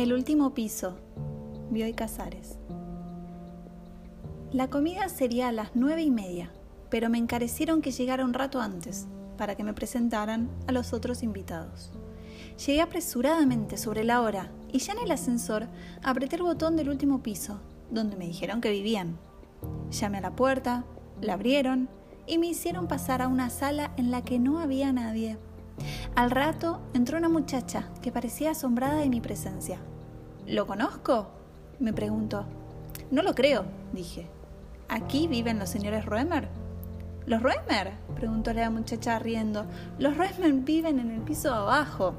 El último piso. Bioy Casares. La comida sería a las nueve y media, pero me encarecieron que llegara un rato antes para que me presentaran a los otros invitados. Llegué apresuradamente sobre la hora y ya en el ascensor apreté el botón del último piso, donde me dijeron que vivían. Llamé a la puerta, la abrieron y me hicieron pasar a una sala en la que no había nadie. Al rato entró una muchacha que parecía asombrada de mi presencia. ¿Lo conozco? me preguntó. No lo creo, dije. ¿Aquí viven los señores Roemer? ¿Los Roemer? preguntó la muchacha riendo. Los Roemer viven en el piso abajo.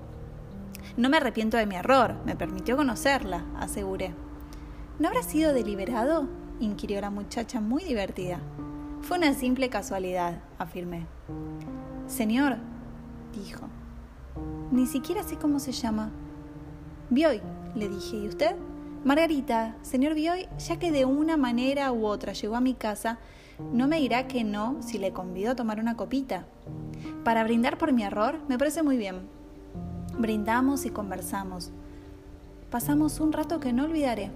No me arrepiento de mi error, me permitió conocerla, aseguré. ¿No habrá sido deliberado? inquirió la muchacha muy divertida. Fue una simple casualidad, afirmé. Señor, dijo. Ni siquiera sé cómo se llama. Bioy, le dije, ¿y usted? Margarita, señor Bioy, ya que de una manera u otra llegó a mi casa, no me dirá que no si le convido a tomar una copita. Para brindar por mi error, me parece muy bien. Brindamos y conversamos. Pasamos un rato que no olvidaré.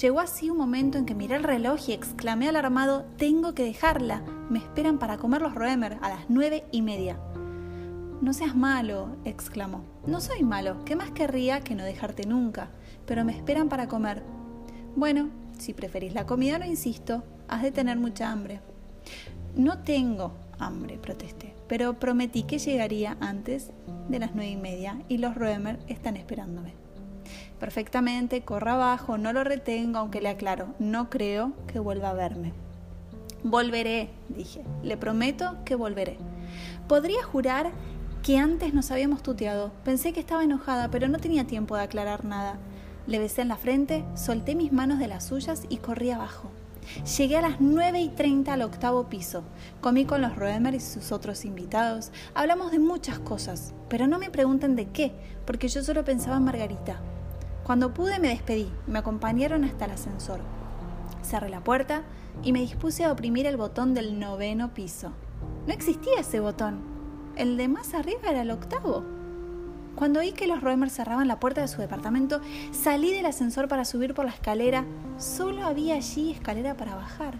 Llegó así un momento en que miré el reloj y exclamé alarmado, tengo que dejarla. Me esperan para comer los Roemer a las nueve y media. No seas malo, exclamó. No soy malo, ¿qué más querría que no dejarte nunca? Pero me esperan para comer. Bueno, si preferís la comida, no insisto, has de tener mucha hambre. No tengo hambre, protesté, pero prometí que llegaría antes de las nueve y media y los Roemer están esperándome. Perfectamente, corra abajo, no lo retengo, aunque le aclaro, no creo que vuelva a verme. Volveré, dije, le prometo que volveré. Podría jurar que antes nos habíamos tuteado. Pensé que estaba enojada, pero no tenía tiempo de aclarar nada. Le besé en la frente, solté mis manos de las suyas y corrí abajo. Llegué a las 9 y 30 al octavo piso. Comí con los Roemer y sus otros invitados. Hablamos de muchas cosas, pero no me pregunten de qué, porque yo solo pensaba en Margarita. Cuando pude me despedí, me acompañaron hasta el ascensor. Cerré la puerta y me dispuse a oprimir el botón del noveno piso. No existía ese botón. El de más arriba era el octavo. Cuando oí que los Roemer cerraban la puerta de su departamento, salí del ascensor para subir por la escalera. Solo había allí escalera para bajar.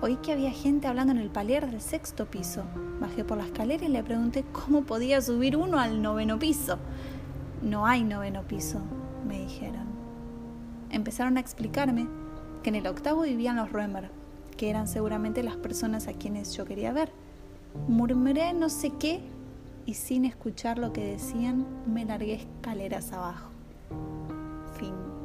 Oí que había gente hablando en el palier del sexto piso. Bajé por la escalera y le pregunté cómo podía subir uno al noveno piso. No hay noveno piso, me dijeron. Empezaron a explicarme que en el octavo vivían los Roemer, que eran seguramente las personas a quienes yo quería ver. Murmuré no sé qué y sin escuchar lo que decían me largué escaleras abajo. Fin.